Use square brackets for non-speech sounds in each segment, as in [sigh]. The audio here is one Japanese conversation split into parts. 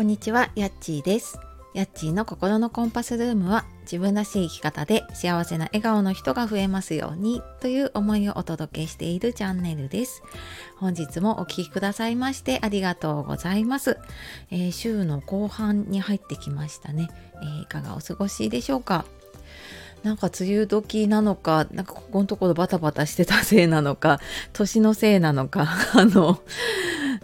こんにちは、やっちーです。やっちーの心のコンパスルームは自分らしい生き方で幸せな笑顔の人が増えますようにという思いをお届けしているチャンネルです。本日もお聴きくださいましてありがとうございます。えー週の後半に入ってきましたね、えーいかがお過ごしでしょうか？なんか梅雨時なのか、なんかここのところバタバタしてたせいなのか、年のせいなのか、[laughs] あの、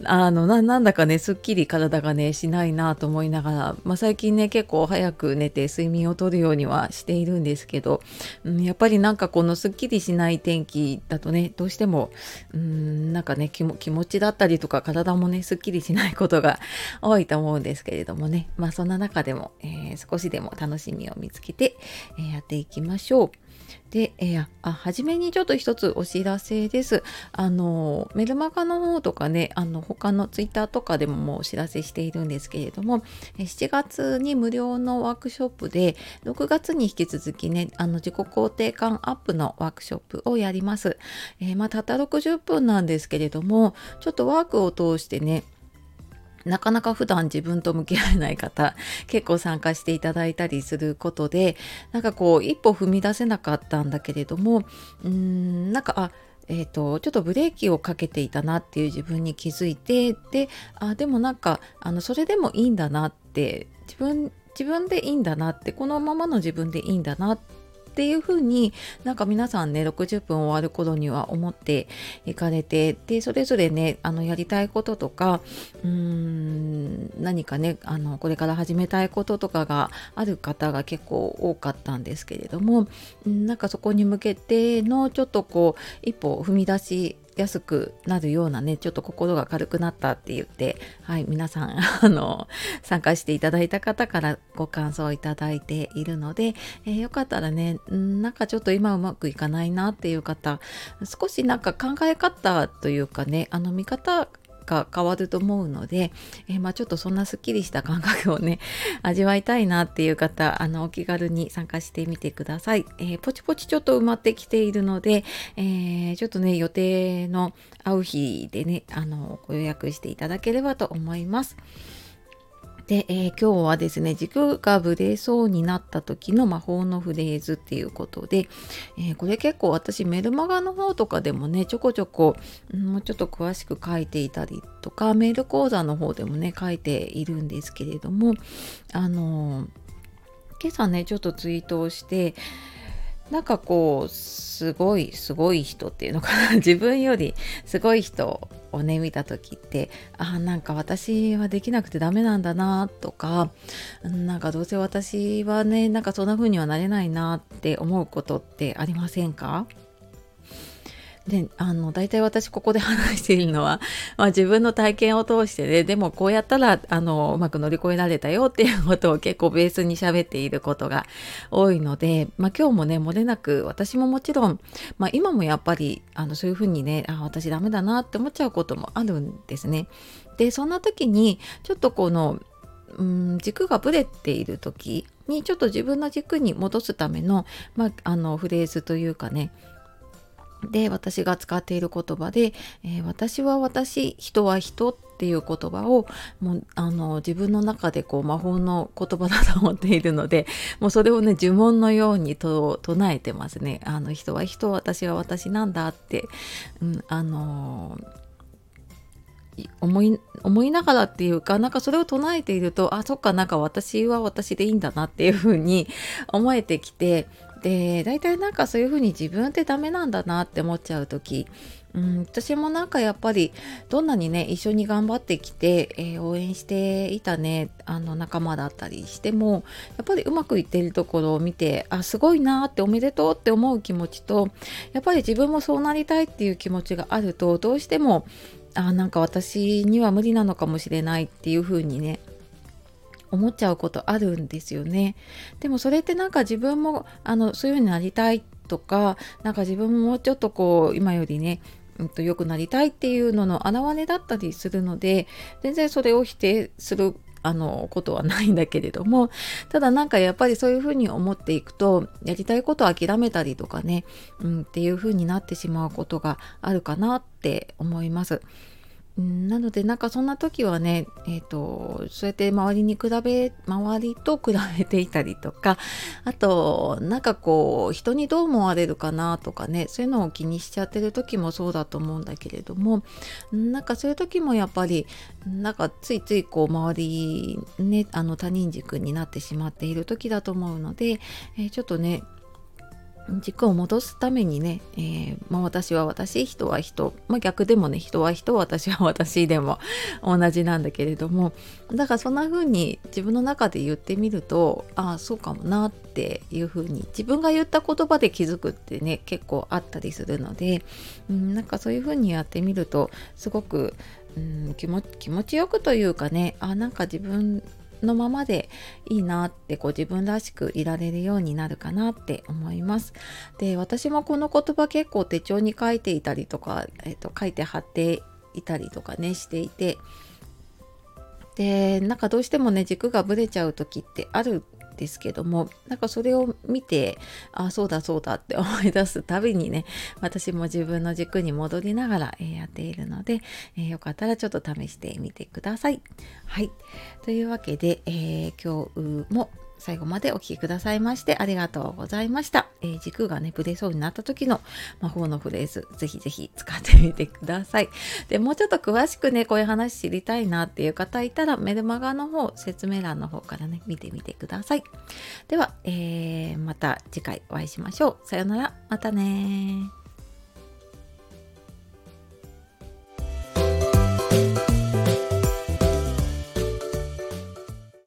あのなんだかねすっきり体がねしないなと思いながら、まあ、最近ね結構早く寝て睡眠をとるようにはしているんですけど、うん、やっぱりなんかこのすっきりしない天気だとねどうしてもうんなんかね気気持ちだったりとか体もねすっきりしないことが [laughs] 多いと思うんですけれどもねまあそんな中でも、えー少しでも楽しみを見つけて、えーやっていきましょう。で、えーあ、初めにちょっと一つお知らせです。あの、メルマガの方とかね、あの、他のツイッターとかでももうお知らせしているんですけれども、7月に無料のワークショップで、6月に引き続きね、あの、自己肯定感アップのワークショップをやります。えーまあ、たった60分なんですけれども、ちょっとワークを通してね、なかなか普段自分と向き合えない方 [laughs] 結構参加していただいたりすることでなんかこう一歩踏み出せなかったんだけれどもうーんなんかあえー、とちょっとブレーキをかけていたなっていう自分に気づいてであでもなんかあのそれでもいいんだなって自分自分でいいんだなってこのままの自分でいいんだなっていうふうになんか皆さんね60分終わる頃には思っていかれてでそれぞれねあのやりたいこととかうーん何かねあのこれから始めたいこととかがある方が結構多かったんですけれどもなんかそこに向けてのちょっとこう一歩踏み出しやすくなるようなねちょっと心が軽くなったって言ってはい皆さん [laughs] あの参加していただいた方からご感想いただいているので、えーよかったらねなんかちょっと今うまくいかないなっていう方少しなんか考え方というかねあの見方が変わると思うので、えーまあ、ちょっとそんなすっきりした感覚をね [laughs] 味わいたいなっていう方あのお気軽に参加してみてください、えーポチポチちょっと埋まってきているので、えーちょっとね予定の会う日でねあのご予約していただければと思います。で、えー今日はですね軸がぶれそうになった時の魔法のフレーズっていうことで、えーこれ結構私メルマガの方とかでもねちょこちょこもうちょっと詳しく書いていたりとかメール講座の方でもね書いているんですけれどもあのー今朝ねちょっとツイートをしてなんかこうすごいすごい人っていうのかな。[laughs] 自分よりすごい人をね見た時ってあなんか私はできなくてダメなんだなとかなんかどうせ私はねなんかそんな風にはなれないなって思うことってありませんか？であの大体私ここで話しているのは、まあ、自分の体験を通してねでもこうやったらあのうまく乗り越えられたよっていうことを結構ベースに喋っていることが多いので、まあ、今日もね漏れなく私ももちろん、まあ、今もやっぱりあのそういうふうにねあ私ダメだなって思っちゃうこともあるんですね。でそんな時にちょっとこのうん軸がぶれている時にちょっと自分の軸に戻すための,、まあ、あのフレーズというかねで私が使っている言葉で、えー私は私人は人っていう言葉をもうあの自分の中でこう魔法の言葉だと思っているのでもうそれをね呪文のようにと唱えてますね。あの人は人私は私なんだって、うん、あのい思い思いながらっていうかなんかそれを唱えているとあそっかなんか私は私でいいんだなっていうふうに思えてきてで大体なんかそういうふうに自分ってダメなんだなって思っちゃう時。うん、私もなんかやっぱりどんなにね一緒に頑張ってきて、えー応援していたねあの仲間だったりしてもやっぱりうまくいってるところを見てあすごいなっておめでとうって思う気持ちとやっぱり自分もそうなりたいっていう気持ちがあるとどうしてもあなんか私には無理なのかもしれないっていう風にね思っちゃうことあるんですよね。でもそれってなんか自分もあのそういう風になりたいとかなんか自分ももうちょっとこう今よりねうんと良くなりたいっていうのの表れだったりするので全然それを否定するあのことはないんだけれどもただなんかやっぱりそういうふうに思っていくとやりたいことを諦めたりとかね、うん、っていうふうになってしまうことがあるかなって思います。なのでなんかそんな時はね、えーと、そうやって周りに比べ周りと比べていたりとか [laughs] あとなんかこう人にどう思われるかなとかねそういうのを気にしちゃってる時もそうだと思うんだけれどもなんかそういう時もやっぱりなんかついついこう周りねあの他人軸になってしまっている時だと思うので、えー、ちょっとね軸を戻すためにね、えー、まあ、私は私人は人、まあ、逆でもね人は人私は私でも [laughs] 同じなんだけれどもだからそんな風に自分の中で言ってみるとああそうかもなっていう風に自分が言った言葉で気づくってね結構あったりするので、うん、なんかそういう風にやってみるとすごく、うん、気持ちよくというかねあなんか自分のままでいいなってこう自分らしくいられるようになるかなって思います。で私もこの言葉結構手帳に書いていたりとか、えー、と書いて貼っていたりとかねしていてでなんかどうしてもね軸がぶれちゃう時ってあるですけどもなんかそれを見てあそうだそうだって思い出すたびにね私も自分の軸に戻りながら、え、やっているので、えー、よかったらちょっと試してみてください。はいというわけで、えー、今日も最後までお聴きくださいましてありがとうございました。えー、軸がね、ぶれそうになった時の魔法のフレーズ、ぜひぜひ使ってみてください。で、もうちょっと詳しくね、こういう話知りたいなっていう方いたら、メルマガの方、説明欄の方からね、見てみてください。では、えー、また次回お会いしましょう。さようなら、またね